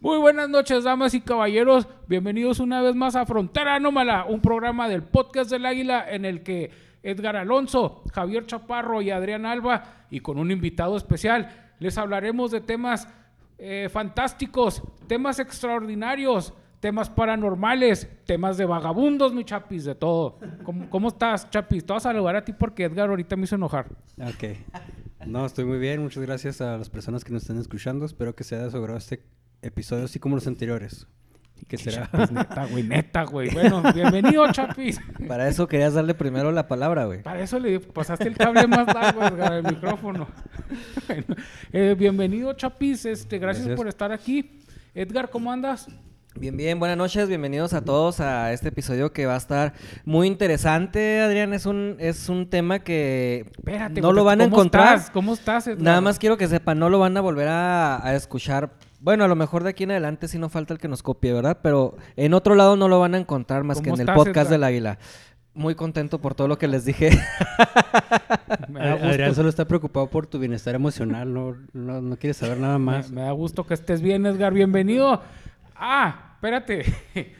Muy buenas noches, damas y caballeros. Bienvenidos una vez más a Frontera Anómala, un programa del podcast del Águila en el que Edgar Alonso, Javier Chaparro y Adrián Alba, y con un invitado especial, les hablaremos de temas eh, fantásticos, temas extraordinarios, temas paranormales, temas de vagabundos, mi chapis, de todo. ¿Cómo, cómo estás, chapis? Te vas a saludar a ti porque Edgar ahorita me hizo enojar. Ok. No, estoy muy bien. Muchas gracias a las personas que nos están escuchando. Espero que sea de su agrado este episodio, así como los anteriores. Y que será. Chapis, neta, güey, neta, güey. Bueno, bienvenido, chapis. Para eso querías darle primero la palabra, güey. Para eso le pasaste el cable más largo del micrófono. Bueno, eh, bienvenido, chapis. Este, gracias, Gracias. por estar aquí. Edgar, ¿cómo andas? Bien, bien, buenas noches, bienvenidos a todos a este episodio que va a estar muy interesante, Adrián, es un, es un tema que Espérate, no lo van a ¿cómo encontrar, estás? ¿Cómo estás, Edgar? nada más quiero que sepan, no lo van a volver a, a escuchar, bueno, a lo mejor de aquí en adelante sí no falta el que nos copie, ¿verdad? Pero en otro lado no lo van a encontrar más que ¿Cómo en el estás, podcast Edgar? del Águila. Muy contento por todo lo que les dije. Me da gusto. Adrián solo está preocupado por tu bienestar emocional. No, no, no quiere saber nada Me, más. me da gusto que estés bien, Edgar. Bienvenido. Ah, espérate.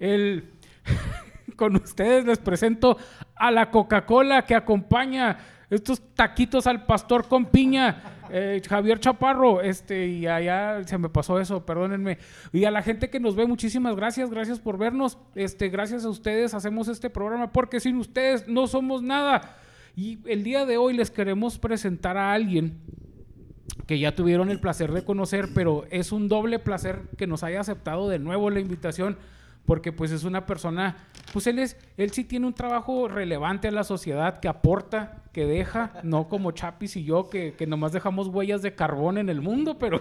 El... Con ustedes les presento a la Coca-Cola que acompaña estos taquitos al pastor con piña. Eh, Javier Chaparro, este, y allá se me pasó eso, perdónenme. Y a la gente que nos ve, muchísimas gracias, gracias por vernos. Este, gracias a ustedes hacemos este programa, porque sin ustedes no somos nada. Y el día de hoy les queremos presentar a alguien que ya tuvieron el placer de conocer, pero es un doble placer que nos haya aceptado de nuevo la invitación, porque pues es una persona, pues él es, él sí tiene un trabajo relevante a la sociedad, que aporta, que deja, no como Chapis y yo, que, que nomás dejamos huellas de carbón en el mundo, pero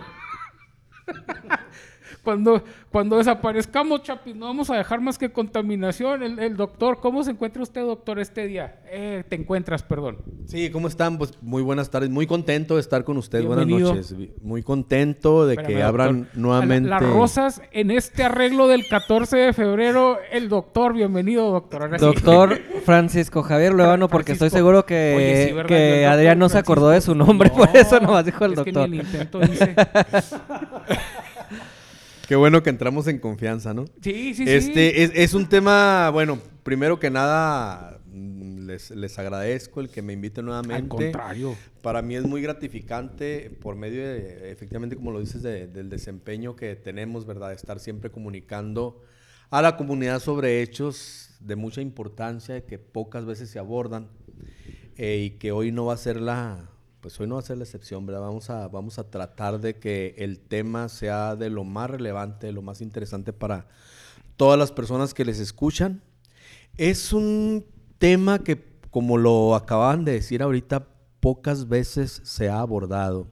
cuando, cuando desaparezcamos, Chapis, no vamos a dejar más que contaminación. El, el doctor, ¿cómo se encuentra usted, doctor, este día? Eh, te encuentras, perdón. Sí, ¿cómo están? Pues muy buenas tardes. Muy contento de estar con ustedes. Buenas noches. Muy contento de Espérame, que abran doctor. nuevamente. La- Las rosas en este arreglo del 14 de febrero. El doctor, bienvenido, doctor. Ahora sí. Doctor Francisco Javier Luevano, porque estoy seguro que, Oye, sí, que Adrián no se acordó de su nombre, por No, eso nomás dijo el es que doctor. ni el intento dice. Qué bueno que entramos en confianza, ¿no? Sí, sí, sí. este Es, es un tema, bueno, primero que nada, mm, les, les agradezco el que me inviten Al nuevamente. contrario. Para mí es muy gratificante por medio de, efectivamente, como lo dices, de- del desempeño que tenemos, ¿verdad? De estar siempre comunicando a la comunidad sobre hechos de mucha importancia que pocas veces se abordan eh, y que hoy no va a ser la, pues hoy no va a ser la excepción, ¿verdad? Vamos a, vamos a tratar de que el tema sea de lo más relevante, de lo más interesante para todas las personas que les escuchan. Es un tema que, como lo acababan de decir ahorita, pocas veces se ha abordado.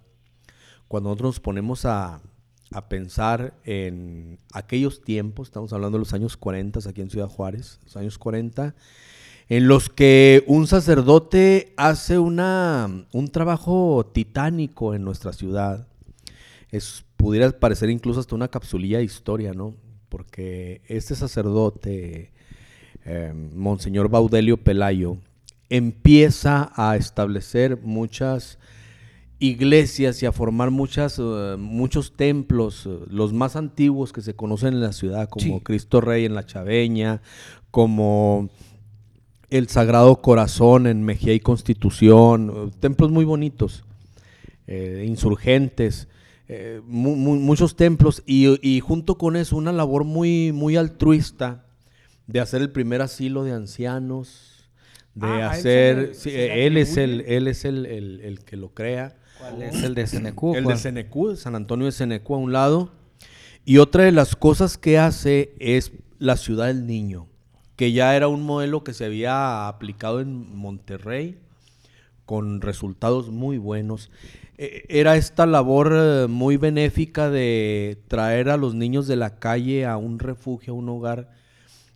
Cuando nosotros nos ponemos a, a pensar en aquellos tiempos, estamos hablando de los años 40 aquí en Ciudad Juárez, los años 40, en los que un sacerdote hace una, un trabajo titánico en nuestra ciudad. Es, pudiera parecer incluso hasta una capsulilla de historia, ¿no? Porque este sacerdote, eh, Monseñor Baudelio Pelayo, empieza a establecer muchas iglesias y a formar muchas, eh, muchos templos, eh, los más antiguos que se conocen en la ciudad, como Sí. Cristo Rey en la Chaveña, como el Sagrado Corazón en Mejía y Constitución, eh, templos muy bonitos, eh, insurgentes, eh, mu- mu- muchos templos y, y junto con eso una labor muy, muy altruista de hacer el primer asilo de ancianos, de Ah, él hacer, sí, él es el, él es el, el- el que lo crea. ¿Cuál es el de Senecú? El de Senecú, San Antonio de Senecú a un lado. Y otra de las cosas que hace es la ciudad del niño, que ya era un modelo que se había aplicado en Monterrey con resultados muy buenos. Eh, Era esta labor eh, muy benéfica de traer a los niños de la calle a un refugio, a un hogar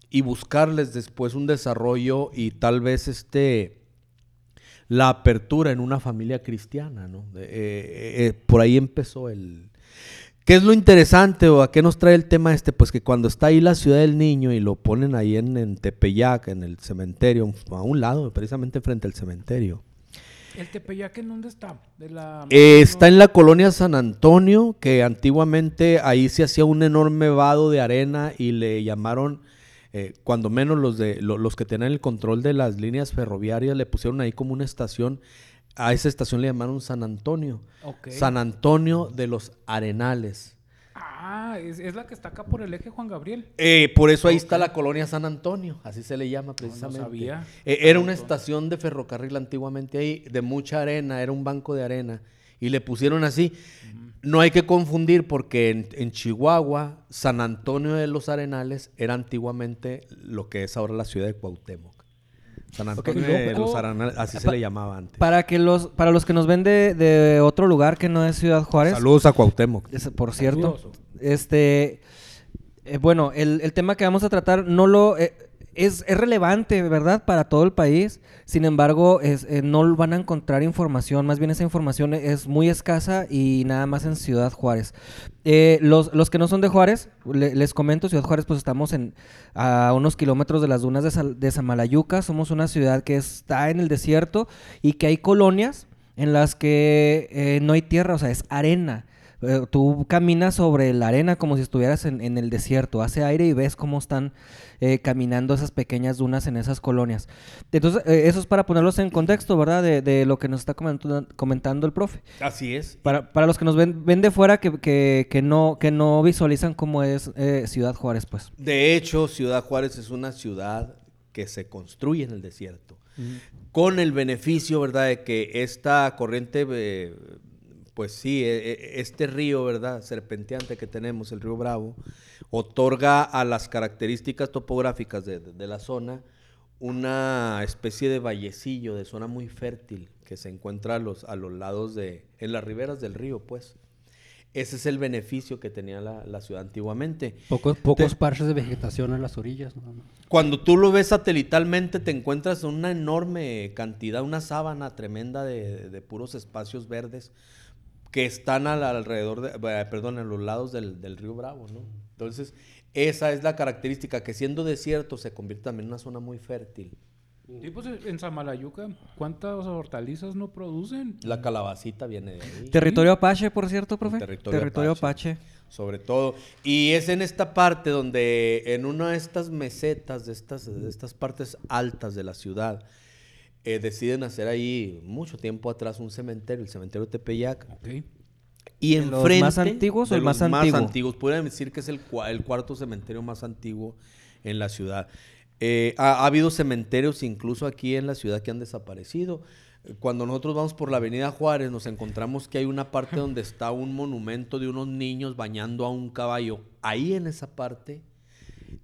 y buscarles después un desarrollo y tal vez este la apertura en una familia cristiana, ¿no? Eh, eh, por ahí empezó el... ¿Qué es lo interesante o a qué nos trae el tema este? Pues que cuando está ahí la ciudad del niño y lo ponen ahí en, en Tepeyac, en el cementerio, a un lado, precisamente frente al cementerio, ¿El Tepeyac en dónde está? De la... Eh, está en la colonia San Antonio, que antiguamente ahí se hacía un enorme vado de arena y le llamaron, eh, cuando menos los, de, lo- los que tenían el control de las líneas ferroviarias, le pusieron ahí como una estación. A esa estación le llamaron San Antonio. San Antonio de los Arenales. Ah, es, es la que está acá por el eje Juan Gabriel. Eh, por eso ahí está la colonia San Antonio, así se le llama precisamente. sabía. Eh, era una estación de ferrocarril antiguamente ahí, de mucha arena, era un banco de arena, y le pusieron así. No hay que confundir porque en, en Chihuahua, San Antonio de los Arenales era antiguamente lo que es ahora la ciudad de Cuauhtémoc. San Antonio de los Arenales, así se le llamaba antes. Para que los, para los que nos ven de, de otro lugar que no es Ciudad Juárez, Saludos a Cuauhtémoc. es- por cierto, este, eh, bueno, el, el tema que vamos a tratar no lo eh, es, es relevante, ¿verdad? Para todo el país. Sin embargo, es, eh, no van a encontrar información. Más bien esa información es muy escasa y nada más en Ciudad Juárez. Eh, los, los que no son de Juárez, le- les comento, Ciudad Juárez, pues estamos en, a unos kilómetros de las dunas de, Sal- Samalayuca. Somos una ciudad que está en el desierto y que hay colonias en las que eh, no hay tierra, o sea, es arena. Eh, tú caminas sobre la arena como si estuvieras en, en el desierto, hace aire y ves cómo están eh, caminando esas pequeñas dunas en esas colonias. Entonces, eh, eso es para ponerlos en contexto, ¿verdad? De, de lo que nos está comentando, comentando el profe. Así es. Para, para los que nos ven, ven de fuera que, que, que no, que no visualizan cómo es Ciudad Juárez, pues. De hecho, Ciudad Juárez es una ciudad que se construye en el desierto, con el beneficio, ¿verdad?, de que esta corriente, eh, pues sí, eh, eh, este río, ¿verdad?, serpenteante que tenemos, el río Bravo, otorga a las características topográficas de, de- de la zona una especie de vallecillo, de zona muy fértil, que se encuentra a los, a los lados de, en las riberas del río, pues. Ese es el beneficio que tenía la, la ciudad antiguamente. Pocos, pocos parches de vegetación a las orillas. Cuando tú lo ves satelitalmente, te encuentras una enorme cantidad, una sábana tremenda de, de puros espacios verdes que están al- alrededor, de, eh, perdón, en los lados del, del río Bravo, ¿no? Entonces, esa es la característica, que siendo desierto se convierte también en una zona muy fértil. Sí, pues en Samalayuca, ¿cuántas hortalizas no producen? La calabacita viene de ahí. Territorio Apache, por cierto, profe. Territorio Apache. Apache. sobre todo. Y es en esta parte donde, en una de estas mesetas, de estas, de estas partes altas de la ciudad, eh, deciden hacer ahí mucho tiempo atrás un cementerio, el cementerio de Tepeyac. Ok. Y ¿De los enfrente, más antiguos o el más los más antiguo? antiguos, podrían decir que es el, cua- el cuarto cementerio más antiguo en la ciudad. Eh, ha, ha habido cementerios incluso aquí en la ciudad que han desaparecido. Cuando nosotros vamos por la avenida Juárez nos encontramos que hay una parte donde está un monumento de unos niños bañando a un caballo. Ahí en esa parte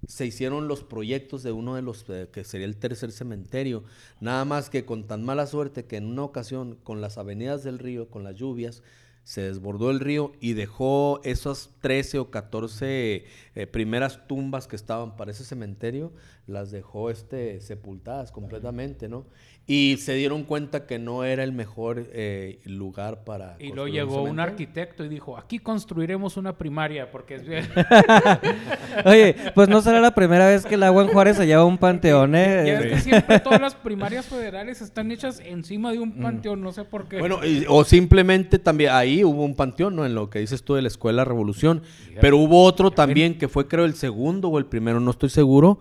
se hicieron los proyectos de uno de los eh, que sería el tercer cementerio. Nada más que con tan mala suerte que en una ocasión con las avenidas del río, con las lluvias, se desbordó el río y dejó esas 13 o 14 eh, primeras tumbas que estaban para ese cementerio, las dejó este, sepultadas completamente, ¿no? Y se dieron cuenta que no era el mejor eh, lugar para... Y luego llegó un arquitecto y dijo, aquí construiremos una primaria porque es bien. Oye, pues no será la primera vez que el agua en Juárez se lleva un panteón, Ya ¿eh? es que siempre todas las primarias federales están hechas encima de un panteón, no sé por qué. Bueno, y- o simplemente también ahí hubo un panteón, ¿no? En lo que dices tú de la Escuela Revolución. Pero hubo otro también que fue creo el segundo o el primero, no estoy seguro,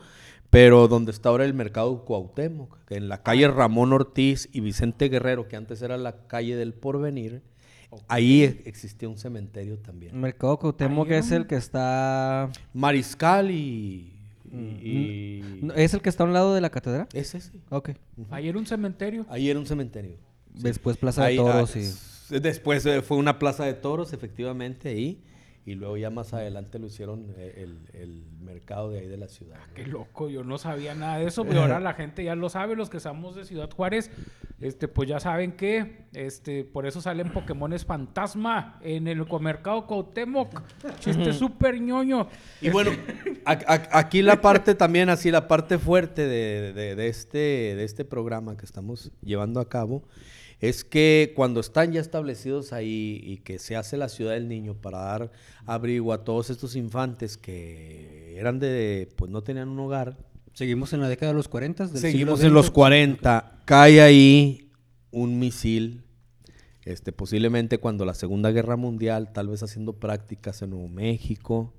pero donde está ahora el mercado Cuauhtémoc, que en la calle Ramón Ortiz y Vicente Guerrero, que antes era la calle del Porvenir, ahí e- existía un cementerio también. Mercado Cuauhtémoc Ahí es el que está... Mariscal y... y- y- ¿no? ¿Es el que está a un lado de la catedral? Es ese. Ok. Ahí era un cementerio. Ahí era un cementerio. Después Plaza Ahí, de Toros ah, y... Después eh, fue una plaza de toros, efectivamente, ahí. Y luego ya más adelante lo hicieron eh, el, el mercado de ahí de la ciudad. ¿no? Qué loco, yo no sabía nada de eso, pero ahora la gente ya lo sabe, los que somos de Ciudad Juárez, este, pues ya saben que, este, por eso salen Pokémones fantasma en el comercado Cuauhtémoc, chiste súper ñoño. Y bueno, a- a- aquí la parte también, así la parte fuerte de, de- de este, de este programa que estamos llevando a cabo, es que cuando están ya establecidos ahí y que se hace la ciudad del niño para dar abrigo a todos estos infantes que eran de, pues no tenían un hogar, Seguimos en la década de los 40. Del Seguimos siglo en los XX. 40. Cae ahí un misil, este, posiblemente cuando la Segunda Guerra Mundial, tal vez haciendo prácticas en Nuevo México.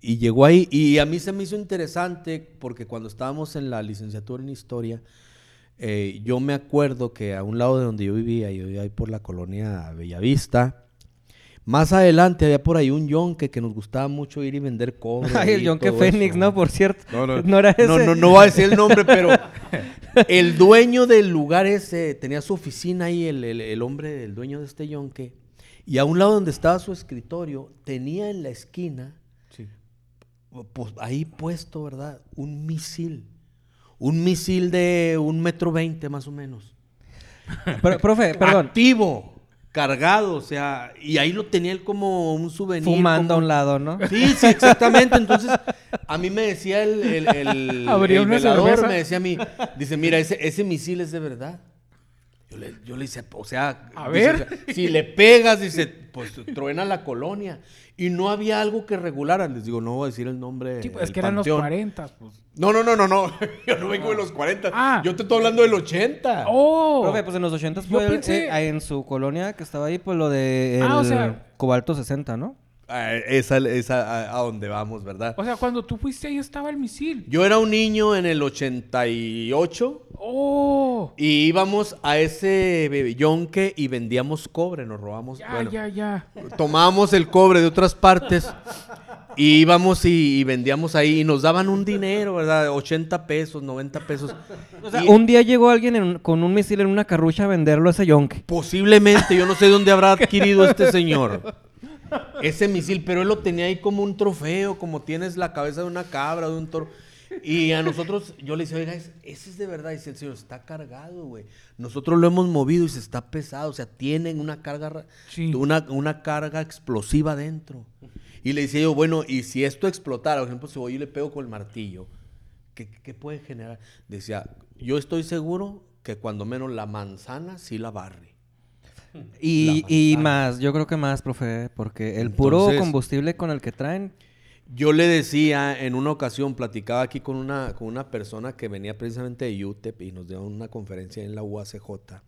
Y llegó ahí, y a mí se me hizo interesante porque cuando estábamos en la licenciatura en Historia, eh, yo me acuerdo que a un lado de donde yo vivía, yo vivía ahí por la colonia Bellavista, más adelante había por ahí un yonque que nos gustaba mucho ir y vender cobre. Ay, el y Yonke todo Fénix, eso. ¿no? Por cierto. No, no, No era ese. No, no, no voy a decir el nombre, pero el dueño del lugar ese tenía su oficina ahí, el, el- el hombre, el dueño de este yonque. Y a un lado donde estaba su escritorio, tenía en la esquina, pues ahí puesto, ¿verdad? Un misil. Un misil de un metro veinte más o menos. Pero, profe, perdón. Activo, cargado, o sea, y ahí lo tenía él como un souvenir. Fumando a como- un lado, ¿no? Sí, sí, exactamente. Entonces, a mí me decía el, el, el, el velador, me decía a mí, dice, mira, ese, ese misil es de verdad. Yo le, yo le decía, o sea, A dice, ver. o sea, si le pegas, dice, pues truena la colonia. Y no había algo que regulara. Les digo, no voy a decir el nombre. Sí, pues, es que eran panteón. los 40, pues. No, no, no, no, no. Yo no vengo de los 40. Ah. Yo te estoy hablando del 80. ¡Oh! Profe, pues en los 80 Yo fue el- pensé- eh, en su colonia que estaba ahí, pues lo de el Ah, o sea- cobalto 60, ¿no? Esa es a, a donde vamos, ¿verdad? O sea, cuando tú fuiste ahí estaba el misil. Yo era un niño en el 88 ¡Oh! y íbamos a ese yonque y vendíamos cobre, nos robamos, Ya, bueno, ya, ya. tomábamos el cobre de otras partes y íbamos y, y vendíamos ahí y nos daban un dinero, ¿verdad? 80 pesos, 90 pesos. O sea, Y un día llegó alguien en con un misil en una carrucha a venderlo a ese yonque. Posiblemente, yo no sé dónde habrá adquirido este señor ese misil, pero él lo tenía ahí como un trofeo, como tienes la cabeza de una cabra, de un toro. Y a nosotros, yo le decía, oiga, es- ese es de verdad. Y dice el señor, está cargado, güey. Nosotros lo hemos movido y se está pesado. O sea, tienen una carga, ra- Sí. una, una carga explosiva dentro. Y le decía yo, bueno, y si esto explotara, por ejemplo, si voy y le pego con el martillo, ¿qué, qué puede generar? Decía, yo estoy seguro que cuando menos la manzana sí la barre. Y, y más, yo creo que más, profe, porque el puro Entonces- combustible con el que traen... Yo le decía en una ocasión, platicaba aquí con una, con una persona que venía precisamente de UTEP y nos dio una conferencia en la UACJ.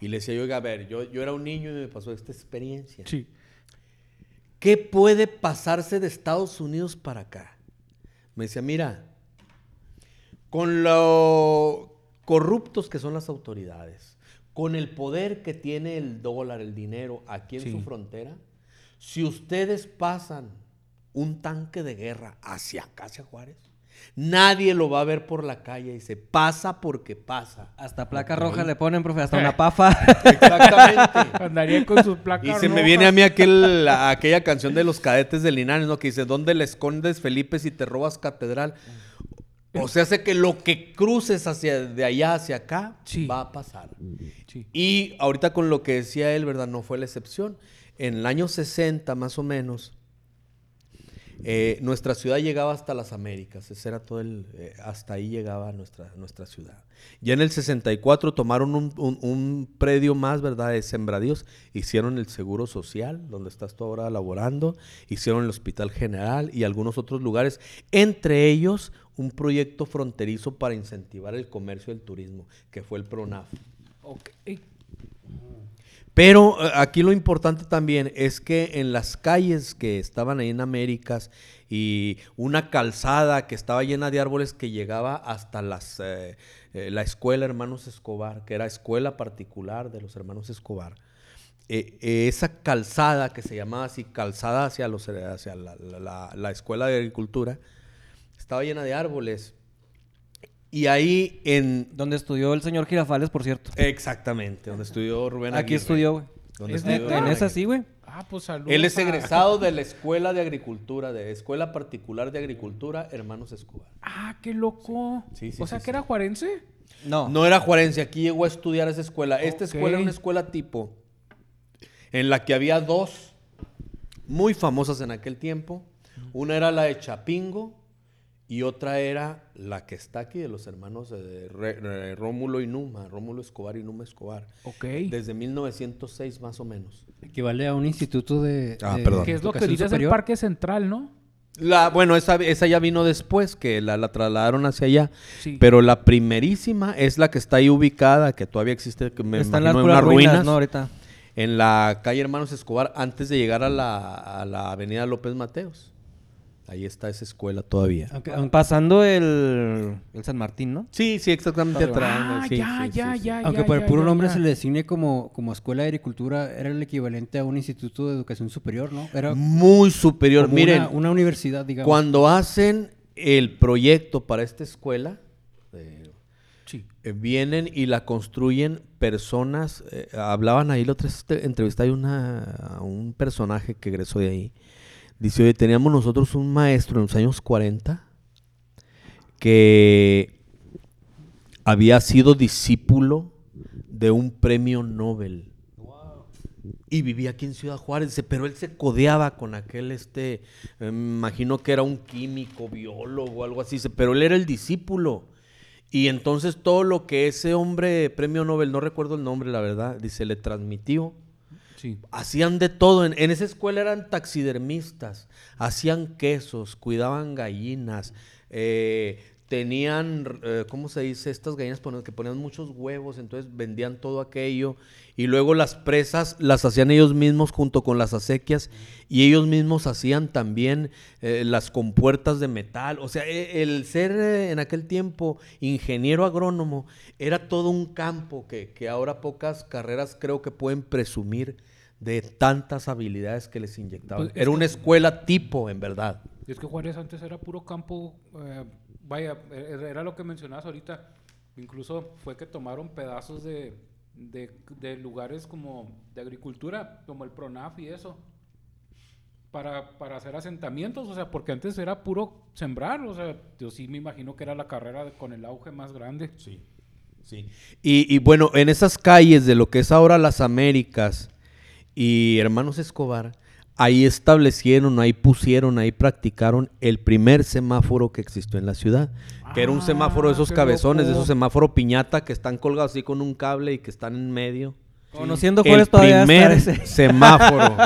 Y le decía, yo, oiga, a ver, yo, yo era un niño y me pasó esta experiencia. Sí. ¿Qué puede pasarse de Estados Unidos para acá? Me decía, mira, con lo corruptos que son las autoridades, con el poder que tiene el dólar, el dinero aquí en Sí. su frontera, si ustedes pasan un tanque de guerra hacia acá, hacia Juárez, nadie lo va a ver por la calle y se pasa porque pasa. Hasta placa roja le ponen, profe, hasta una pafa. Exactamente. Andaría con sus placas Y se me viene a mí aquel, la- aquella canción de los cadetes de Linares, ¿no? Que dice, ¿dónde le escondes, Felipe, si te robas catedral? O sea, hace que lo que cruces hacia de allá hacia acá Sí. va a pasar. Sí. Y ahorita con lo que decía él, ¿verdad? No fue la excepción. En el año 60, más o menos, eh, nuestra ciudad llegaba hasta las Américas. Ese era todo el... eh, hasta ahí llegaba nuestra, nuestra ciudad. Ya en el 64 tomaron un, un- un predio más, ¿verdad? De sembradíos. Hicieron el Seguro Social, donde estás tú ahora laborando. Hicieron el Hospital General y algunos otros lugares. Entre ellos, un proyecto fronterizo para incentivar el comercio y el turismo, que fue el PRONAF. Ok. Pero eh, aquí lo importante también es que en las calles que estaban ahí en Américas y una calzada que estaba llena de árboles que llegaba hasta las, eh, eh, la escuela Hermanos Escobar, que era escuela particular de los Hermanos Escobar. esa calzada que se llamaba así, calzada hacia, los, la escuela de agricultura, estaba llena de árboles. Y ahí en... Donde estudió el señor Girafales, por cierto. Exactamente, donde estudió Rubén Aquí Aguirre. estudió, güey. Donde ¿Es estudió? En esa sí, güey. Ah, pues saludos. Él es egresado de la Escuela de Agricultura, de Escuela Particular de Agricultura, Hermanos Escobar. Ah, qué loco. Sí, sí, o sea, sí, que sí. era juarense. No. No era juarense, aquí llegó a estudiar esa escuela. Esta escuela era una escuela tipo, en la que había dos muy famosas en aquel tiempo. Una era la de Chapingo y otra era la que está aquí de los hermanos de Re- Re- Rómulo y Numa, Rómulo Escobar y Numa Escobar. Ok. Desde 1906 más o menos. Equivale a un instituto de. Ah, de perdón. que es lo que ahorita es el. Parque Central, ¿no? La, bueno, esa, esa ya vino después, que la, la trasladaron hacia allá. Sí. Pero la primerísima es la que está ahí ubicada, que todavía existe, que me Están las imagino en unas ruinas, ruinas, ¿no? Ahorita. en la calle Hermanos Escobar, antes de llegar a la, a la avenida López Mateos. Ahí está esa escuela todavía. Aunque- Pasando el, el San Martín, ¿no? Sí, sí, exactamente atrás. Ah, sí, ya, sí, ya, sí, sí. ya, aunque ya, por el puro ya, nombre ya. se le designe como, como escuela de agricultura, era el equivalente a un instituto de educación superior, ¿no? Era Muy superior. como Miren, una, una universidad, digamos. cuando hacen el proyecto para esta escuela, eh, eh, vienen y la construyen personas. eh, hablaban ahí la otra vez, este, entrevista hay una, un personaje que egresó de ahí. Dice, oye, teníamos nosotros un maestro en los años 40 que había sido discípulo de un premio Nobel. Y vivía aquí en Ciudad Juárez, dice, pero él se codeaba con aquel, este, eh, me imagino que era un químico, biólogo, algo así, pero él era el discípulo. Y entonces todo lo que ese hombre, premio Nobel, no recuerdo el nombre, la verdad, dice, le transmitió. Hacían de todo. En, esa escuela eran taxidermistas, hacían quesos, cuidaban gallinas, eh, tenían, eh, ¿cómo se dice? Estas gallinas que ponían muchos huevos, entonces vendían todo aquello. Y luego las presas las hacían ellos mismos junto con las acequias y ellos mismos hacían también eh, las compuertas de metal. O sea, e- el ser en aquel tiempo ingeniero agrónomo era todo un campo que, que ahora pocas carreras creo que pueden presumir de tantas habilidades que les inyectaban. Pues, es era una escuela tipo, en verdad. Es que Juárez antes era puro campo, eh, vaya, era lo que mencionabas ahorita. Incluso fue que tomaron pedazos de, de, de lugares como de agricultura, como el PRONAF y eso, para, para hacer asentamientos, o sea, porque antes era puro sembrar, o sea, yo sí me imagino que era la carrera de- con el auge más grande. Sí. Sí. Y, y bueno, en esas calles de lo que es ahora las Américas y Hermanos Escobar, ahí establecieron, ahí pusieron, ahí practicaron el primer semáforo que existió en la ciudad. Que era un Ah, semáforo de esos cabezones, de esos semáforo piñata que están colgados así con un cable y que están en medio. Conociendo El Juárez todavía primer hasta ese- semáforo.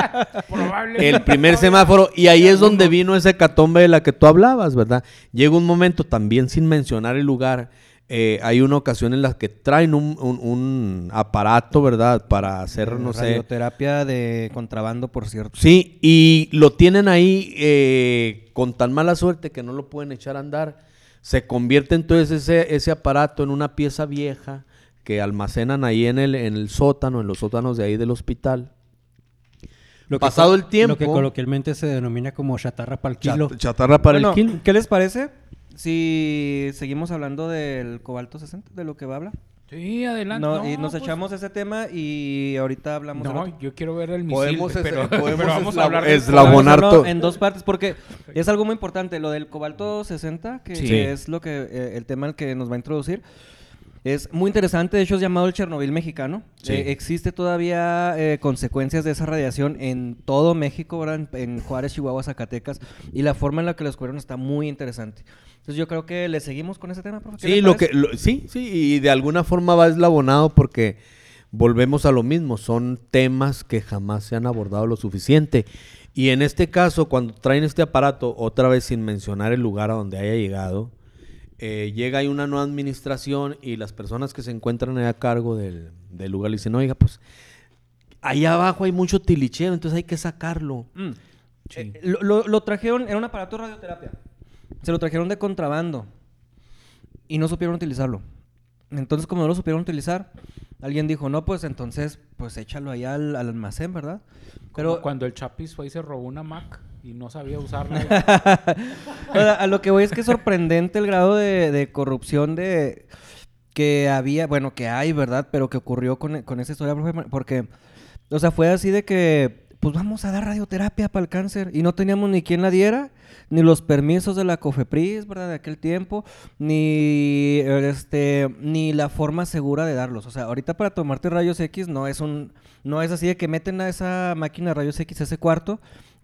El primer semáforo. Y ahí es donde vino esa hecatombe de la que tú hablabas, ¿verdad? Llega un momento también sin mencionar el lugar. Eh, hay una ocasión en la que traen un, un- un aparato, ¿verdad? Para hacer, no sé. Radioterapia de contrabando, por cierto. Sí, y lo tienen ahí eh, con tan mala suerte que no lo pueden echar a andar. Se convierte entonces ese, ese aparato en una pieza vieja que almacenan ahí en el, en el sótano, en los sótanos de ahí del hospital. Lo que pasado co- el tiempo- Lo que coloquialmente se denomina como chatarra para el kilo. Chat- chatarra para Bueno, el kilo. ¿Qué les parece si seguimos hablando del cobalto 60, de lo que va a hablar? Sí, adelante. No, y nos pues, echamos ese tema y ahorita hablamos del No, otro. yo quiero ver el misil. Podemos es- pero, podemos pero vamos a hablar eslabonar todo. en dos partes porque es algo muy importante. Lo del cobalto 60, que Sí. es lo que eh, el tema al que nos va a introducir. Es muy interesante, de hecho es llamado el Chernobyl mexicano. Sí. Eh, existe todavía eh, consecuencias de esa radiación en todo México, ¿verdad? En, en Juárez, Chihuahua, Zacatecas. Y la forma en la que lo descubrieron está muy interesante. Entonces yo creo que le seguimos con ese tema, profe. ¿Qué Sí, lo que, lo- sí, sí, y de alguna forma va eslabonado porque volvemos a lo mismo, son temas que jamás se han abordado lo suficiente. Y en este caso, cuando traen este aparato, otra vez sin mencionar el lugar a donde haya llegado, eh, llega ahí una nueva administración y las personas que se encuentran ahí a cargo del, del lugar le dicen, oiga, pues allá abajo hay mucho tilicheo, entonces hay que sacarlo. Mm. Sí. Eh, lo, lo- lo trajeron, era un aparato de radioterapia. Se lo trajeron de contrabando. Y no supieron utilizarlo. Entonces, como no lo supieron utilizar, alguien dijo, no, pues entonces, pues échalo allá al, al almacén, ¿verdad? Pero cuando el Chapis fue y se robó una Mac y no sabía usarla. a lo que voy es que es sorprendente el grado de, de corrupción de que había, bueno, que hay, ¿verdad? Pero que ocurrió con, con esa historia, porque, o sea, fue así de que, pues vamos a dar radioterapia para el cáncer y no teníamos ni quien la diera, ni los permisos de la COFEPRIS, ¿verdad? De aquel tiempo, ni, este, ni la forma segura de darlos. O sea, ahorita para tomarte rayos X no es un, no es así de que meten a esa máquina rayos X ese cuarto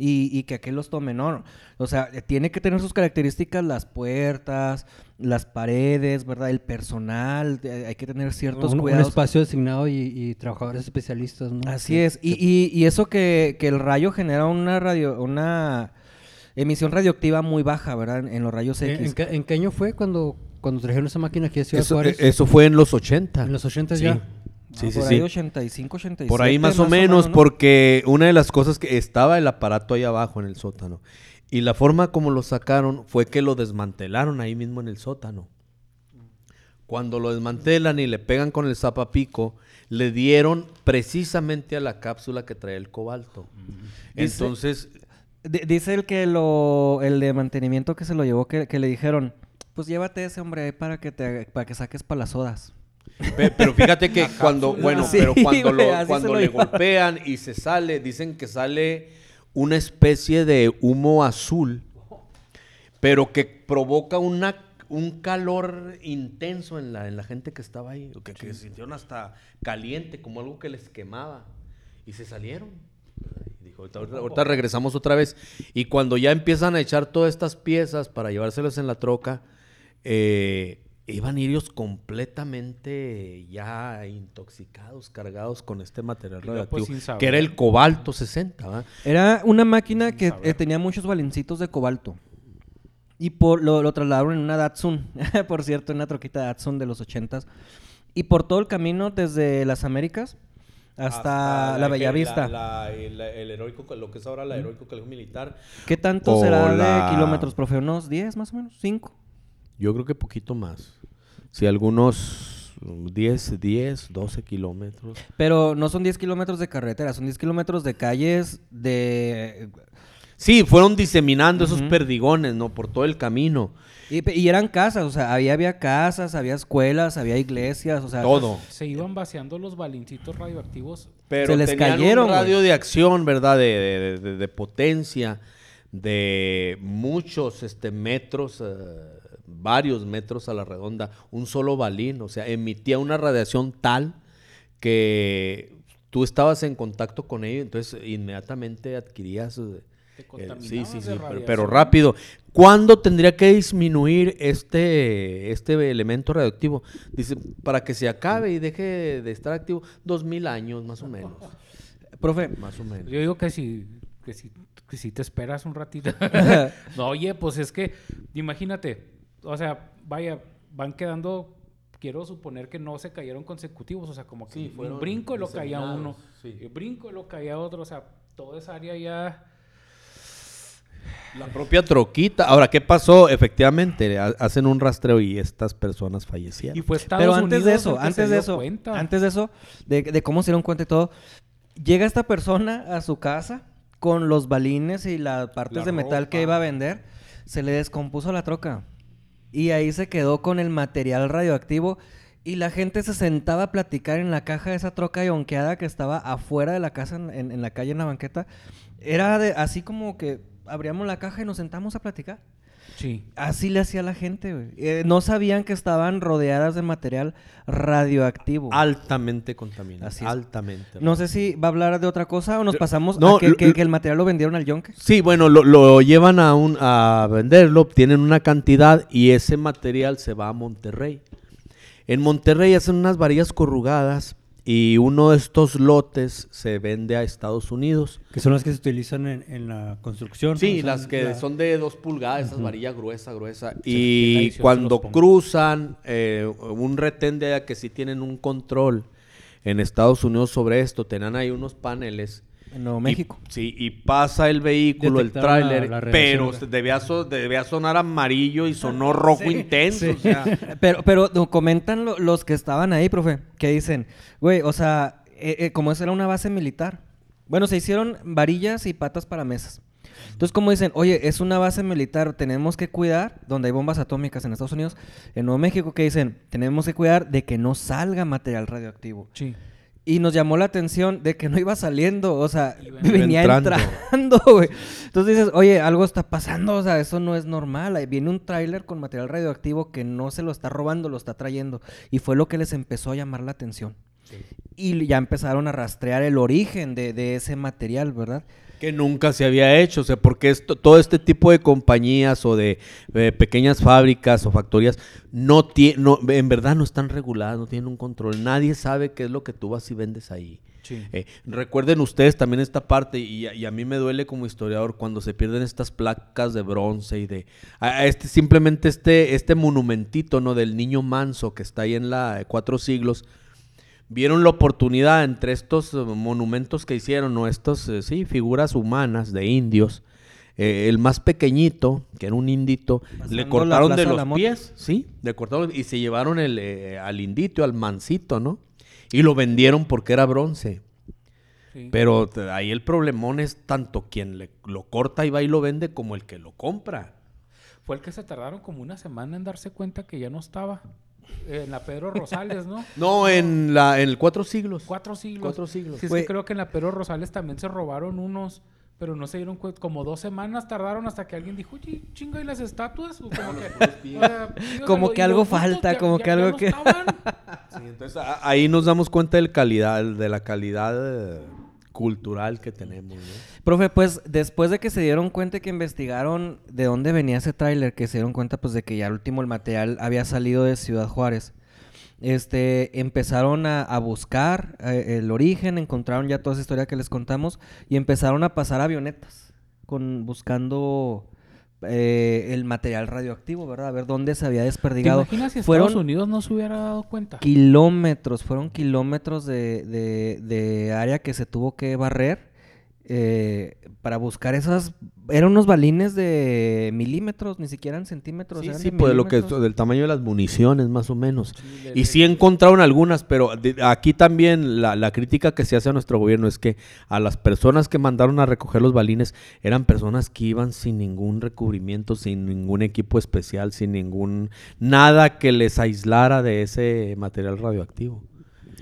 y, y que aquel los tome, no. O sea, eh, tiene que tener sus características las puertas, las paredes, ¿verdad? El personal, eh, hay que tener ciertos un, un cuidados. espacio designado y, y trabajadores especialistas, ¿no? Así Que- es. Y, y- y eso que, que el rayo genera una radio, una emisión radioactiva muy baja, ¿verdad? En, en los rayos ¿En, X. en qué, en qué año fue cuando, cuando trajeron esa máquina aquí a Ciudad Eso, Juárez? eh, eso fue en los 80. en los 80 Sí. ya. Sí, Ah, sí, por sí. ahí 85, 87. Por ahí más, o menos, ¿no? porque una de las cosas que estaba el aparato ahí abajo en el sótano. Y la forma como lo sacaron fue que lo desmantelaron ahí mismo en el sótano. Cuando lo desmantelan y le pegan con el zapapico, le dieron precisamente a la cápsula que trae el cobalto. Dice- Entonces, Dice el que lo, el de mantenimiento que se lo llevó, que, que le dijeron, pues llévate ese hombre ahí para que te, para que saques para las sodas. Pe- Pero fíjate que cuando, bueno, Sí, pero cuando, lo- cuando le lleva. golpean y se sale, dicen que sale una especie de humo azul, pero que provoca una, un calor intenso en la, en la gente que estaba ahí, que, que se sintieron hasta caliente, como algo que les quemaba, y se salieron. Dijo, ahorita, ahorita- ahorita regresamos otra vez. Y cuando ya empiezan a echar todas estas piezas para llevárselas en la troca, eh, iban ellos completamente ya intoxicados, cargados con este material radioactivo, pues, saber. que era el cobalto 60. ¿va? Era una máquina que eh, tenía muchos balincitos de cobalto. Y por, lo, lo trasladaron en una Datsun, por cierto, en una troquita Datsun de los ochentas. Y por todo el camino desde las Américas hasta, la, Bellavista. el, heroico, lo que es ahora la heroico colegio militar. ¿Qué tanto o será la- de kilómetros, profe? ¿Unos 10 más o menos? ¿5? Yo creo que poquito más. Si algunos mm, 10, 10, 12 kilómetros. Pero no son 10 kilómetros de carretera, son 10 kilómetros de calles de... Sí, fueron diseminando esos perdigones, ¿no? Por todo el camino. Y, pe- y eran casas, o sea, había, había casas, había escuelas, había iglesias, o sea... Todo. Se iban vaciando los balincitos radioactivos. Pero Se les tenían cayeron, un radio güey. de acción, ¿verdad? De, de- de- de potencia, de muchos este, metros, eh, varios metros a la redonda, un solo balín, o sea, emitía una radiación tal que tú estabas en contacto con ello, entonces inmediatamente adquirías... eh, Te sí, sí, sí, pero rápido. ¿Cuándo tendría que disminuir este, este elemento radioactivo? Dice, para que se acabe y deje de estar activo, dos mil años más o menos. Profe, Más o menos. Yo digo que si, que si, que si te esperas un ratito. no, oye, pues es que, imagínate, o sea, vaya, van quedando, quiero suponer que no se cayeron consecutivos, o sea, como que Sí, un brinco y lo caía uno, sí. y brinco y lo caía otro, o sea, toda esa área ya... La propia troquita. Ahora, ¿qué pasó? Efectivamente, ha- hacen un rastreo y estas personas fallecieron. Y fue Estados Pero antes Unidos de eso, antes de eso, cuenta. antes de eso, de, de cómo se dieron cuenta y todo, llega esta persona a su casa con los balines y las partes La de metal que iba a vender, se le descompuso la troca. Y ahí se quedó con el material radioactivo y la gente se sentaba a platicar en la caja de esa troca yonqueada que estaba afuera de la casa, en, en- en la calle, en la banqueta. Era de, así como que abríamos la caja y nos sentamos a platicar. Sí. Así le hacía la gente, güey. Eh, no sabían que estaban rodeadas de material radioactivo. Altamente contaminado. Así es. Altamente. No sé si va a hablar de otra cosa o nos pasamos no, a que, lo- que- que el material lo vendieron al yonke. Sí, bueno, lo, lo llevan a, un, a venderlo, obtienen una cantidad y ese material se va a Monterrey. En Monterrey hacen unas varillas corrugadas y uno de estos lotes se vende a Estados Unidos. Que son las que se utilizan en, en la construcción. Sí, las que la- son de dos pulgadas, esas varillas gruesa, gruesa. Y cuando cruzan eh, un retén de que sí tienen un control en Estados Unidos sobre esto, tenían ahí unos paneles. En Nuevo Y- México. sí, y pasa el vehículo, el tráiler, pero debía, so- debía sonar amarillo y sonó rojo intenso. o sea, Pero, pero comentan lo- los que estaban ahí, profe, que dicen, güey, o sea, eh, eh, como eso era una base militar. Bueno, se hicieron varillas y patas para mesas. Entonces, como dicen, oye, es una base militar, tenemos que cuidar, donde hay bombas atómicas en Estados Unidos, en Nuevo México, que dicen, tenemos que cuidar de que no salga material radioactivo. Sí. Y nos llamó la atención de que no iba saliendo, o sea, Iba venía entrando. entrando, güey. Entonces dices, oye, algo está pasando, o sea, eso no es normal. Ahí viene un tráiler con material radioactivo que no se lo está robando, lo está trayendo. Y fue lo que les empezó a llamar la atención. Y ya empezaron a rastrear el origen de, de ese material, ¿verdad? Que nunca se había hecho, o sea, porque esto, todo este tipo de compañías o de eh, pequeñas fábricas o factorías no tienen, en verdad no están reguladas, no tienen un control, nadie sabe qué es lo que tú vas y vendes ahí. Sí. Eh, recuerden ustedes también esta parte, y, a- y a mí me duele como historiador cuando se pierden estas placas de bronce y de... a- a este, simplemente este, este monumentito, ¿no? Del niño manso que está ahí en la eh, Cuatro Siglos. Vieron la oportunidad entre estos eh, monumentos que hicieron, ¿no? Estos, eh, sí, figuras humanas de indios. Eh, el más pequeñito, que era un indito, Pasando le cortaron de los pies, sí, le cortaron y se llevaron el, eh, al indito, al mancito, ¿no? Y lo vendieron porque era bronce. Sí. Pero ahí el problemón es tanto quien le, lo corta y va y lo vende como el que lo compra. Fue el que se tardaron como una semana en darse cuenta que ya no estaba. En la Pedro Rosales, ¿no? No, en, la, en el Cuatro Siglos. Cuatro siglos. Cuatro siglos. Sí, es Fue- que creo que en la Pedro Rosales también se robaron unos, pero no se dieron cuenta. Como dos semanas tardaron hasta que alguien dijo, oye, chinga, ¿y las estatuas? O como que, o sea, digo, Como y que los algo falta, como ya- que ya algo no que- estaban. Sí, entonces ahí nos damos cuenta del calidad, de la calidad eh, cultural que tenemos. ¿no? Profe, pues después de que se dieron cuenta que investigaron de dónde venía ese tráiler, que se dieron cuenta pues de que ya al último el material había salido de Ciudad Juárez, este, empezaron a, a buscar eh, el origen, encontraron ya toda esa historia que les contamos y empezaron a pasar avionetas con buscando eh, el material radioactivo, ¿verdad? A ver dónde se había ¿Te desperdigado. imaginas si Fueron Estados Unidos no se hubiera dado cuenta? kilómetros, fueron kilómetros de, de- de área que se tuvo que barrer eh, para buscar esas. Eran unos balines de milímetros, ni siquiera en centímetros. Sí, eran sí, de pues lo que del tamaño de las municiones más o menos. Sí, Y sí encontraron algunas, pero de- aquí también la, la crítica que se hace a nuestro gobierno es que a las personas que mandaron a recoger los balines eran personas que iban sin ningún recubrimiento, sin ningún equipo especial, sin ningún nada que les aislara de ese material radioactivo.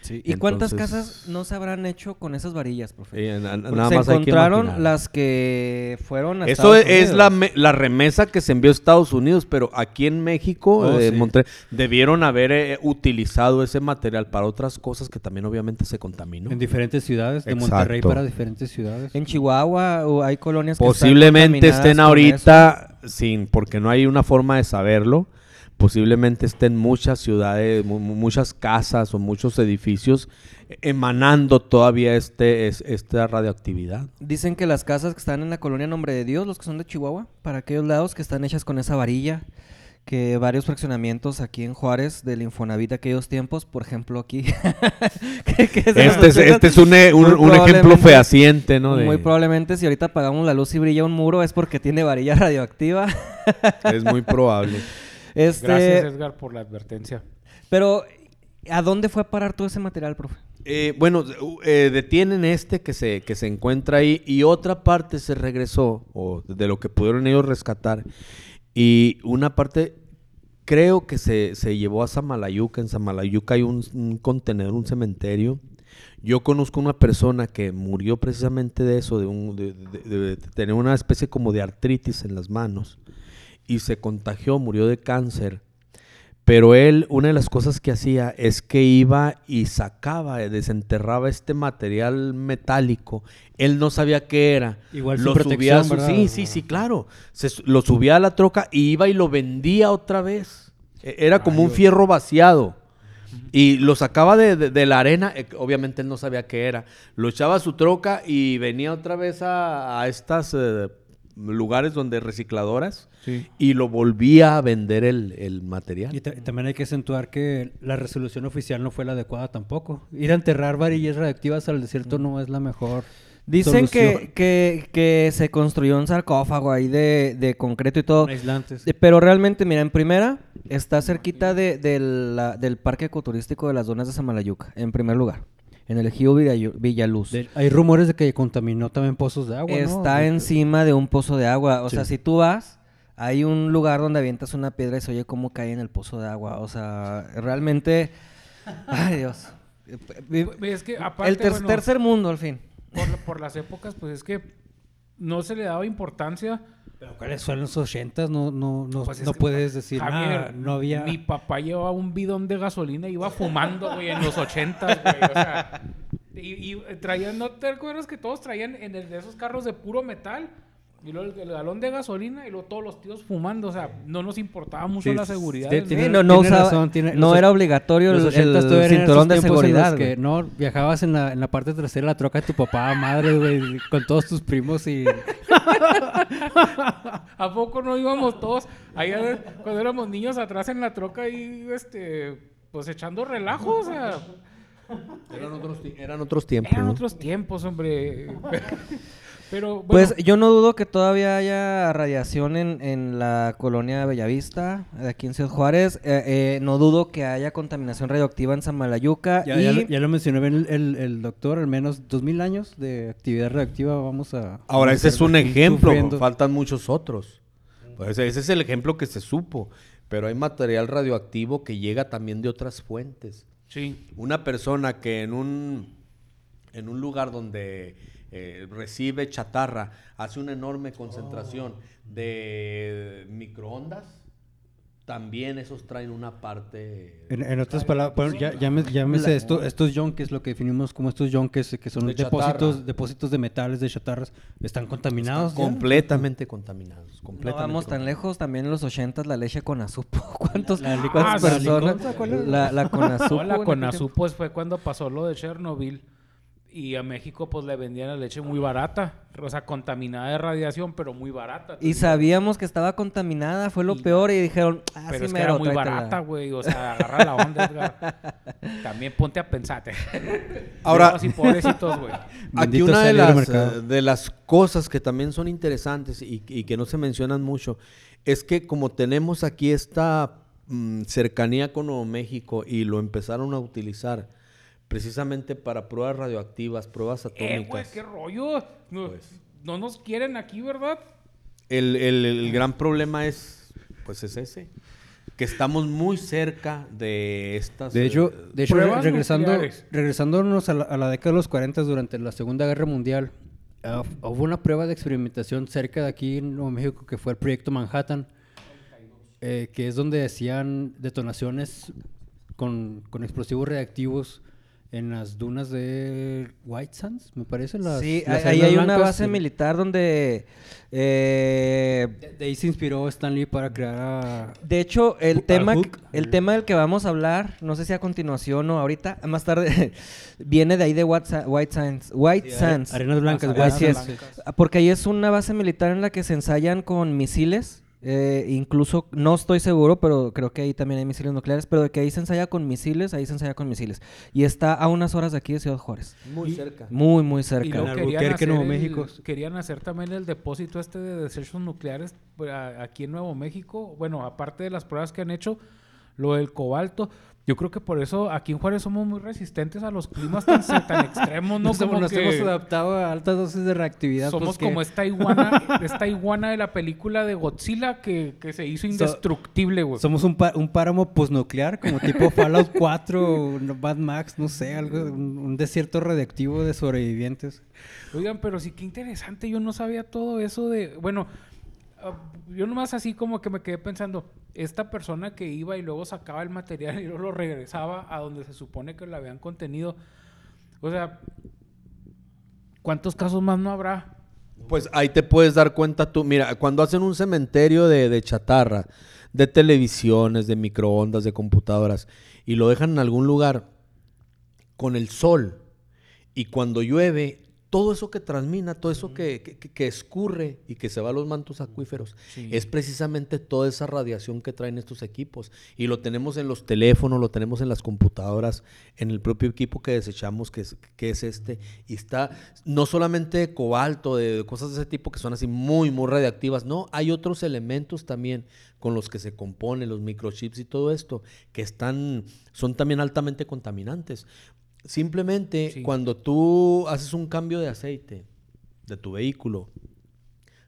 ¿Y cuántas casas no se habrán hecho con esas varillas, profe? Eh, na- nada se más hay que encontraron las que fueron a Eso Estados es, es la, me- la remesa que se envió a Estados Unidos, pero aquí en México, Oh, eh, sí. Monterrey, debieron haber eh, utilizado ese material para otras cosas que también obviamente se contaminó. En diferentes ciudades, de Exacto. Monterrey para diferentes ciudades. En Chihuahua o hay colonias que están Posiblemente estén ahorita, sin, porque no hay una forma de saberlo, posiblemente estén muchas ciudades, mu- mu- muchas casas o muchos edificios emanando todavía este, es- esta radioactividad. Dicen que las casas que están en la colonia Nombre de Dios, los que son de Chihuahua, para aquellos lados que están hechas con esa varilla, que varios fraccionamientos aquí en Juárez del Infonavit de aquellos tiempos, por ejemplo aquí. que- que se Este es, este es un, e- un- ejemplo fehaciente, ¿no? De- Muy probablemente si ahorita apagamos la luz y brilla un muro es porque tiene varilla radioactiva. Es muy probable. Este, Gracias, Edgar, por la advertencia. pero ¿a dónde fue a parar todo ese material, profe? Eh, bueno, eh, detienen este que se, que se encuentra ahí y otra parte se regresó, o de lo que pudieron ellos rescatar, y una parte creo que se, se llevó a Samalayuca. En Samalayuca hay un, un contenedor, un cementerio. Yo conozco una persona que murió precisamente de eso, de, un, de, de- de tener una especie como de artritis en las manos, y se contagió, murió de cáncer. Pero él, una de las cosas que hacía es que iba y sacaba, desenterraba este material metálico. Él no sabía qué era. Igual lo subía a su-. Sí, sí, sí, claro. Se lo subía a la troca y iba y lo vendía otra vez. E- Era como un fierro vaciado. Y lo sacaba de, de- de la arena, eh, obviamente él no sabía qué era. Lo echaba a su troca y venía otra vez a, a estas eh, lugares donde recicladoras Sí. y lo volvía a vender el, el material. Y ta- también hay que acentuar que la resolución oficial no fue la adecuada tampoco. Ir a enterrar varillas radioactivas al desierto no es la mejor. Dicen que, que, que se construyó un sarcófago ahí de, de concreto y todo. Aislantes. Eh, Pero realmente, mira, en primera, está cerquita de- de la- del parque ecoturístico de las zonas de Samalayuca, en primer lugar, en el ejido Villaluz. De- hay rumores de que contaminó también pozos de agua, está encima de un pozo de agua. O sea, si tú vas, hay un lugar donde avientas una piedra y se oye cómo cae en el pozo de agua. O sea, realmente... Ay, Dios. Es que aparte, El ter- bueno, tercer mundo, al fin. por las épocas, pues es que no se le daba importancia. Pero ¿cuáles fueron los ochentas? No, no, no, Pues es no que, puedes decir Javier, nada. No había... Mi papá llevaba un bidón de gasolina y iba fumando, güey, en los ochentas, güey. O sea, y, y traían, ¿no te acuerdas que todos traían en el de esos carros de puro metal? Y luego el, el galón de gasolina y luego todos los tíos fumando. O sea, no nos importaba mucho Sí, la seguridad. sí, tiene- no, no, tiene usaba- razón, tiene- no los era obligatorio el, Los el 80 todavía eran cinturón de seguridad. que no viajabas en la, en la parte trasera de la troca de tu papá, madre, güey, con todos tus primos y ¿A poco no íbamos todos ahí a ver, cuando éramos niños atrás en la troca y este pues echando relajo? O sea, Eran otros, ti- eran otros tiempos. eran otros tiempos, hombre. Pero bueno, Pues yo no dudo que todavía haya radiación en, en la colonia Bellavista, de aquí en Ciudad Juárez. Eh, eh, no dudo que haya contaminación radioactiva en Samalayuca. ya, y ya lo, ya lo mencionó bien el, el- el doctor, al menos 2000 años de actividad reactiva vamos a... Ahora, ese es un ejemplo, sufriendo. faltan muchos otros. Pues ese es el ejemplo que se supo, pero hay material radioactivo que llega también de otras fuentes. sí. Una persona que en un, en un lugar donde eh, recibe chatarra hace una enorme concentración de microondas, también esos traen una parte... En, en otras palabras, bueno, ya, lláme- llámese esto, estos yonkes, lo que definimos como estos yonkes, que son De depósitos, chatarra. depósitos de metales, de chatarras, están contaminados. completamente contaminados. no Completamente vamos tan lejos, también en los 80 la leche con azupo. ¿Cuántos, La- la ¿Cuántas personas? La, la con azupo. No, la pues fue cuando pasó lo de Chernobyl y a México pues le vendían la leche muy barata, o sea, contaminada de radiación, pero muy barata. Y sabíamos que estaba contaminada, fue lo Y- peor, y dijeron, ah, pero sí, es que era muy tráetela". barata, güey, o sea, agarra la onda, Edgar. También ponte a pensarte. Ahora- así pobrecitos, güey. Aquí una de las, eh, de las cosas que también son interesantes y, y que no se mencionan mucho es que como tenemos aquí esta mm, cercanía con Nuevo México y lo empezaron a utilizar precisamente para pruebas radioactivas, pruebas Eh, güey, atómicas. qué rollo. No, Pues. no nos quieren aquí, ¿verdad? el, el- el gran problema es, pues es ese, que estamos muy cerca de estas... De hecho, eh, de hecho regresando, nucleares. regresándonos a la, a la década de los 40 durante la Segunda Guerra Mundial, ah, hubo una prueba de experimentación cerca de aquí en Nuevo México que fue el proyecto Manhattan, eh, que es donde hacían detonaciones con, con explosivos reactivos en las dunas de White Sands, me parece. Las, sí, las ahí hay una base militar donde... eh, De, de ahí se inspiró Stan Lee para crear a... De hecho, el tema, Hook. el tema del que vamos a hablar, no sé si a continuación o ahorita, más tarde, viene de ahí de White, Sa- White Sands. White Sí, Sands. Arenas Blancas, Así arenas es. blancas. Ah, Porque ahí es una base militar en la que se ensayan con misiles. Eh, incluso, no estoy seguro, pero creo que ahí también hay misiles nucleares. Pero de que ahí se ensaya con misiles, ahí se ensaya con misiles. Y está a unas horas de aquí de Ciudad Juárez. muy cerca. Muy, muy Y cerca. luego querían hacer, Nuevo el- México. querían hacer también el depósito este de desechos nucleares pues, aquí en Nuevo México. Bueno, aparte de las pruebas que han hecho, lo del cobalto. Yo creo que por eso aquí en Juárez somos muy resistentes a los climas tan, tan extremos, ¿no? Nos, Como nos que hemos adaptado a altas dosis de reactividad. somos pues, que- como esta iguana, esta iguana de la película de Godzilla que, que se hizo indestructible, güey. Somos un, un páramo posnuclear, como tipo Fallout 4 o no- Mad Max, no sé, algo, un, un desierto radiactivo de sobrevivientes. Oigan, pero sí que interesante, yo no sabía todo eso de, bueno, yo nomás así como que me quedé pensando, esta persona que iba y luego sacaba el material y luego lo regresaba a donde se supone que lo habían contenido, o sea, ¿cuántos casos más no habrá? Pues ahí te puedes dar cuenta tú. Mira, cuando hacen un cementerio de, de chatarra, de televisiones, de microondas, de computadoras, y lo dejan en algún lugar con el sol, y cuando llueve, todo eso que transmina, todo eso que, que- que- escurre y que se va a los mantos acuíferos, Sí. es precisamente toda esa radiación que traen estos equipos. Y lo tenemos en los teléfonos, lo tenemos en las computadoras, en el propio equipo que desechamos, que es, que es este. Y está no solamente de cobalto, de, de cosas de ese tipo que son así muy, muy radiactivas. No, hay otros elementos también con los que se componen los microchips y todo esto, que están, son también altamente contaminantes. Simplemente Sí. cuando tú haces un cambio de aceite de tu vehículo,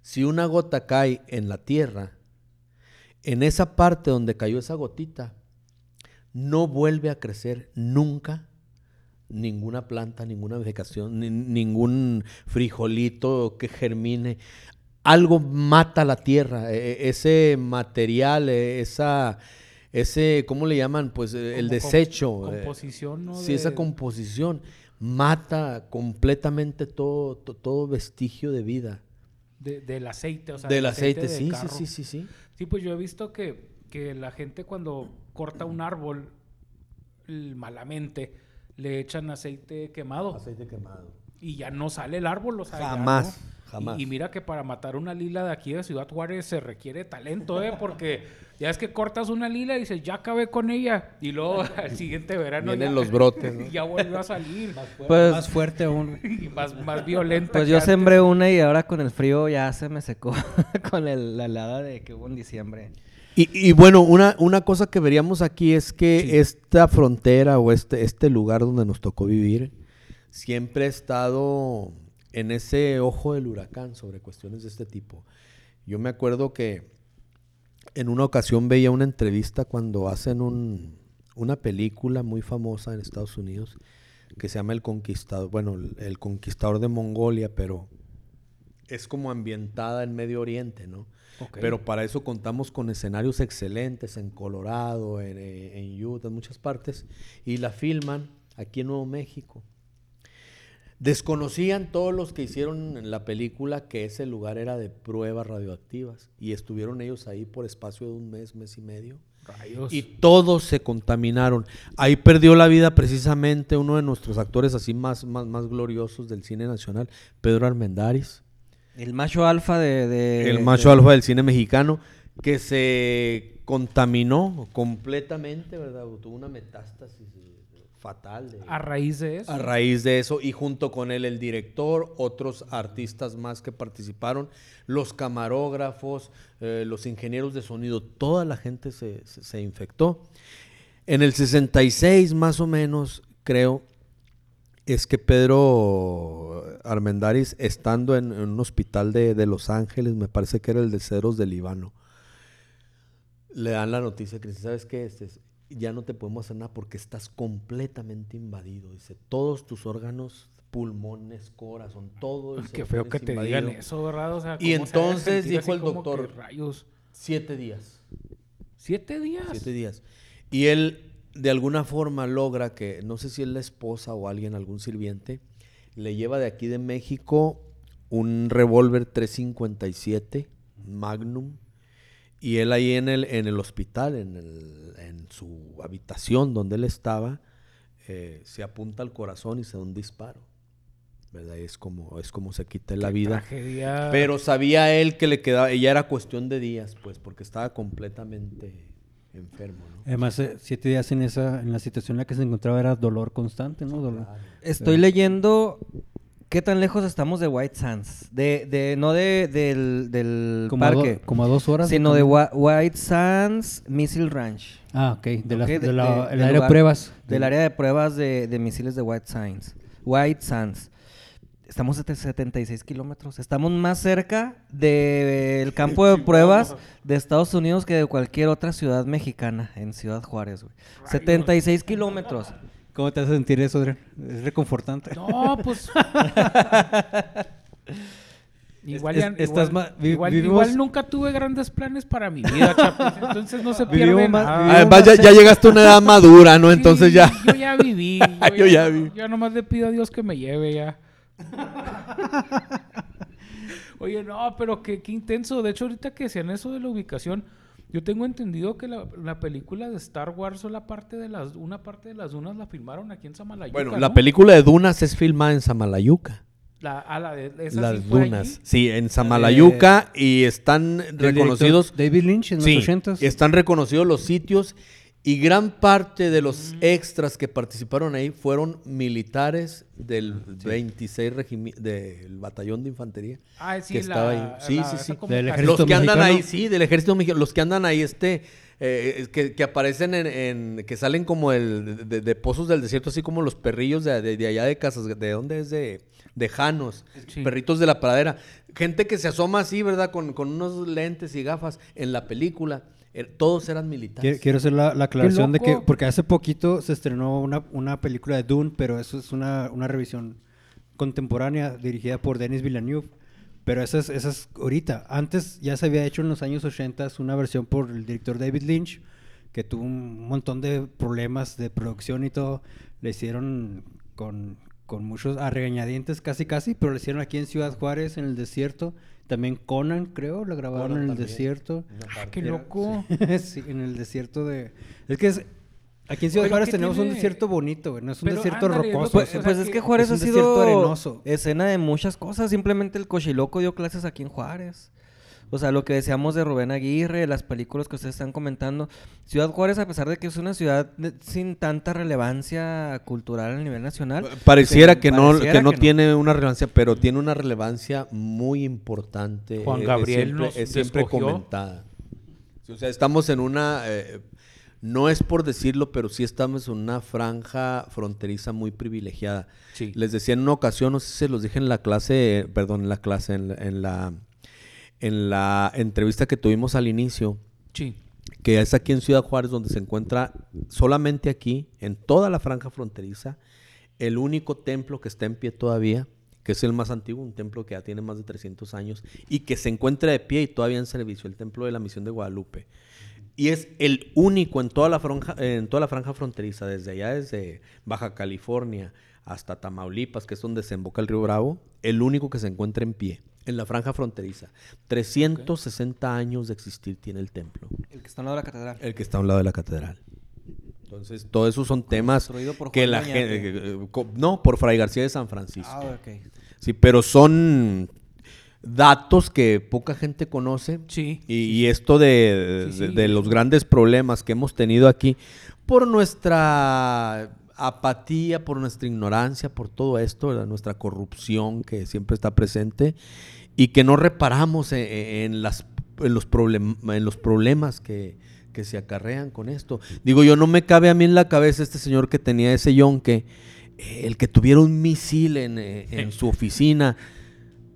si una gota cae en la tierra, en esa parte donde cayó esa gotita, no vuelve a crecer nunca ninguna planta, ninguna vegetación, ni- ningún frijolito que germine. Algo mata la tierra, e- e- ese material, e- esa, ese, ¿cómo le llaman? Pues eh, el Como desecho. eh, Composición, ¿no? Sí, esa composición mata completamente todo, to- todo vestigio de vida de- del aceite, o sea, Del aceite, sí, sí, carro. sí, sí, sí. Sí, pues yo he visto que, que la gente cuando corta un árbol malamente le echan aceite quemado Aceite quemado. y ya no sale el árbol, o sea, ya Jamás, no. Jamás. Y, y mira que para matar una lila de aquí de Ciudad Juárez se requiere talento, ¿eh? Porque ya es que cortas una lila y dices, ya acabé con ella. Y luego al siguiente verano Vienen ya, los brotes, ¿no? ya volvió a salir. Pues, Más fuerte aún. y más, más violenta. pues yo antes. sembré una y ahora con el frío ya se me secó con el- la helada de que hubo en diciembre. Y, y bueno, una, una cosa que veríamos aquí es que Sí. esta frontera o este, este lugar donde nos tocó vivir siempre ha estado en ese ojo del huracán sobre cuestiones de este tipo. Yo me acuerdo que en una ocasión veía una entrevista cuando hacen un- una película muy famosa en Estados Unidos que se llama El Conquistador, bueno, el, Conquistador de Mongolia, pero es como ambientada en Medio Oriente, ¿no? Ok. Pero para eso contamos con escenarios excelentes en Colorado, en, en Utah, en muchas partes, y la filman aquí en Nuevo México. Desconocían todos los que hicieron la película que ese lugar era de pruebas radioactivas y estuvieron ellos ahí por espacio de un mes, mes y medio. Rayos. Y todos se contaminaron. Ahí perdió la vida precisamente uno de nuestros actores así más, más, más gloriosos del cine nacional, Pedro Armendáriz El macho alfa de... de- el macho de- alfa del cine mexicano, que se contaminó completamente, ¿verdad? Tuvo una metástasis eh, fatal de- a raíz de eso. a raíz de eso, y junto con él el director, otros artistas más que participaron, los camarógrafos, eh, los ingenieros de sonido, toda la gente se, se- se infectó. En el 66 más o menos, creo, es que Pedro Armendáriz, estando en, en un hospital de, de Los Ángeles, me parece que era el de Cedros del Líbano, le dan la noticia que ¿sabes qué? Este es- ya no te podemos hacer nada porque estás completamente invadido. Dice, todos tus órganos, pulmones, corazón, todo. Ay, ese Qué feo tienes que te invadido. digan eso, ¿verdad? O sea, Y ¿cómo se ha de entonces dijo el doctor, Rayos. Siete días. ¿Siete días? Siete días. Y él, de alguna forma, logra que, no sé si es la esposa o alguien, algún sirviente, le lleva de aquí de México un revólver 357 Magnum. Y él ahí en el, en el hospital, en, el- en su habitación donde él estaba, eh, se apunta al corazón y se da un disparo. ¿Verdad? Y es como, es como se quita la Qué vida. Tragedia. Pero sabía él que le quedaba, ya era cuestión de días, pues, porque estaba completamente enfermo, ¿no? Además, eh, siete días en esa, en la situación en la que se encontraba era dolor constante, ¿no? Dolor. Estoy leyendo qué tan lejos estamos de White Sands. De, de, no de, del, del Como, a do- parque, como a dos horas. sino de White Sands Missile Ranch. Ah, ok. De la- de- del área de pruebas. Del área de pruebas de, de misiles de White Sands. White Sands. Estamos a 76 kilómetros. Estamos más cerca del campo de pruebas de Estados Unidos que de cualquier otra ciudad mexicana en Ciudad Juárez, güey. 76 kilómetros. ¿Cómo te hace sentir eso, Adrián? Es reconfortante. No, pues. igual, Es- ya- es- estás igual, ma- vi- igual- vivimos- igual nunca tuve grandes planes para mi vida, Chapis, Entonces no se pierde más- nada. Además, ya, ya llegaste a una edad madura, ¿no? Entonces Sí, ya. Yo ya viví. Yo ya vi. Yo nomás le pido a Dios que me lleve ya. Oye, no, pero qué, qué intenso. De hecho, ahorita que decían eso de la ubicación, yo tengo entendido que la, la película de Star Wars o la parte de las, una parte de las dunas la filmaron aquí en Samalayuca. Bueno, la película de Dunas es filmada en Samalayuca. La, ah, la de esa Las sí Dunas. allí. Sí, en Samalayuca y están reconocidos. David Lynch en Sí, los 80 están reconocidos los sitios y gran parte de los extras que participaron ahí fueron militares del 26 regimi- del batallón de infantería. Ah, sí, que la, estaba ahí. Sí, la- sí, sí. Del ejército Los que andan mexicano. ahí, sí, del ejército mexicano, los que andan ahí, este, eh, que, que aparecen en, en- que salen como el, de, de pozos del desierto, así como los perrillos de, de- de allá de casas, ¿de dónde es? De, de Janos, Sí. perritos de la pradera. Gente que se asoma así, ¿verdad? Con, con unos lentes y gafas en la película. Eh, todos eran militares. Quiero, quiero hacer la, la aclaración de que, porque hace poquito se estrenó una, una película de Dune, pero eso es una, una revisión contemporánea dirigida por Denis Villeneuve. Pero esa es, esa es ahorita. Antes ya se había hecho en los años 80 una versión por el director David Lynch, que tuvo un montón de problemas de producción y todo. Le hicieron con, con muchos a regañadientes casi casi, pero le hicieron aquí en Ciudad Juárez, en el desierto. También Conan, creo, la grabaron Conan en el también. desierto. Ah, qué loco. sí, en el desierto de... Es que es... Aquí en Ciudad Juárez ¿qué tenemos un desierto bonito, güey. No es un Pero desierto ándale, rocoso. Pues, o sea pues es que Juárez es ha sido arenoso. escena de muchas cosas. Simplemente el cochiloco dio clases aquí en Juárez. O sea, lo que decíamos de Rubén Aguirre, las películas que ustedes están comentando. Ciudad Juárez, a pesar de que es una ciudad de- sin tanta relevancia cultural a nivel nacional. Pareciera se- que no, pareciera que no tiene una relevancia, pero tiene una relevancia muy importante. Juan eh, es Gabriel siempre, nos es siempre comentada. O sea, estamos en una, eh, no es por decirlo, pero sí estamos en una franja fronteriza muy privilegiada. Sí. Les decía en una ocasión, no sé si se los dije en la clase, eh, perdón, en la clase, en la, en la, en la entrevista que tuvimos al inicio, Sí. que es aquí en Ciudad Juárez, donde se encuentra solamente aquí, en toda la franja fronteriza, el único templo que está en pie todavía, que es el más antiguo, un templo que ya tiene más de 300 años y que se encuentra de pie y todavía en servicio, el templo de la Misión de Guadalupe. Y es el único en toda la franja, en toda la franja fronteriza, desde allá, desde Baja California hasta Tamaulipas, que es donde desemboca el río Bravo, el único que se encuentra en pie, en la franja fronteriza. 360 años de existir tiene el templo. El que está al lado de la catedral. El que está a un lado de la catedral. Entonces, todo eso son temas por que la gente... no, por Fray García de San Francisco. Ah, ok. Sí, pero son datos que poca gente conoce. Sí. Y, y esto de, Sí, de- sí, de eso. los grandes problemas que hemos tenido aquí por nuestra apatía, por nuestra ignorancia, por todo esto, ¿verdad? nuestra corrupción que siempre está presente y que no reparamos en, en las, en, los problem- en los problemas que, que se acarrean con esto. Digo, yo no me cabe a mí en la cabeza este señor que tenía ese yonque, eh, el que tuviera un misil en, eh, en su oficina.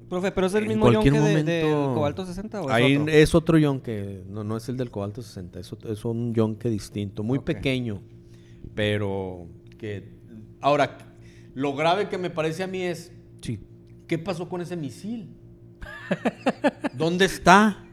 Profe, pero es el mismo yonque de, del momento- cobalto 60 o es Ahí otro? es otro yonque, no, no es el del cobalto 60, es, es un yonque distinto, muy pequeño, pero que... Ahora, lo grave que me parece a mí es, Sí. ¿qué pasó con ese misil? ¿Dónde está?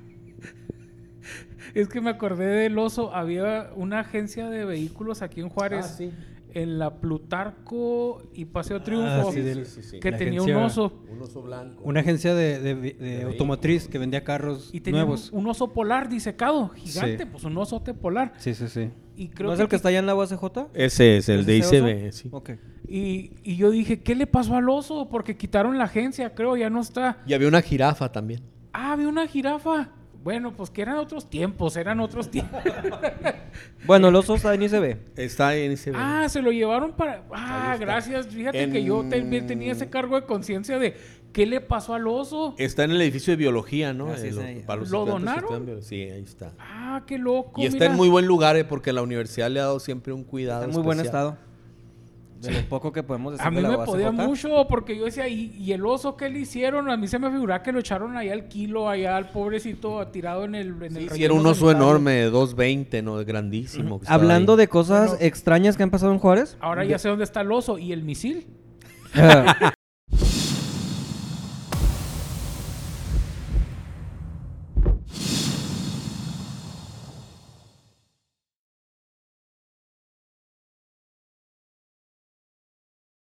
Es que me acordé del oso. Había una agencia de vehículos aquí en Juárez. Ah, sí. En la Plutarco y Paseo Triunfo. Ah, sí, del- sí, sí. Que La tenía un oso. Un oso blanco. Una agencia de, de- de automotriz que vendía carros Y tenía nuevos. un, un oso polar disecado, gigante, Sí. pues un osote polar. Sí, sí, sí. Y creo ¿No es el que está allá en la UACJ? Ese es el ¿Es de? ICB, sí. Ok. Y, y yo dije, ¿qué le pasó al oso? Porque quitaron la agencia, creo, ya no está. Y había una jirafa también. Ah, había una jirafa. Bueno, pues que eran otros tiempos, eran otros tiempos. Bueno, el oso está en ICB. Está en ICB. ah, se lo llevaron para... Ah, gracias. Fíjate En- que yo también tenía ese cargo de conciencia de qué le pasó al oso. Está en el edificio de biología, ¿no? Así Eh, es para los ¿Lo donaron? Sí, ahí está. Ah, qué loco. Y está mira. en muy buen lugar, eh, porque la universidad le ha dado siempre un cuidado. Está en muy buen estado. De lo poco que podemos decir A mí de la me UACJ. podía mucho porque yo decía, ¿y, y el oso qué le hicieron? A mí se me figuraba que lo echaron allá al kilo, allá al pobrecito tirado en el, en el Sí, era un oso sanitario. enorme de 2.20, ¿no? Grandísimo. que Hablando ahí. de cosas Bueno. extrañas que han pasado en Juárez. Ahora ya sé dónde está el oso y el misil.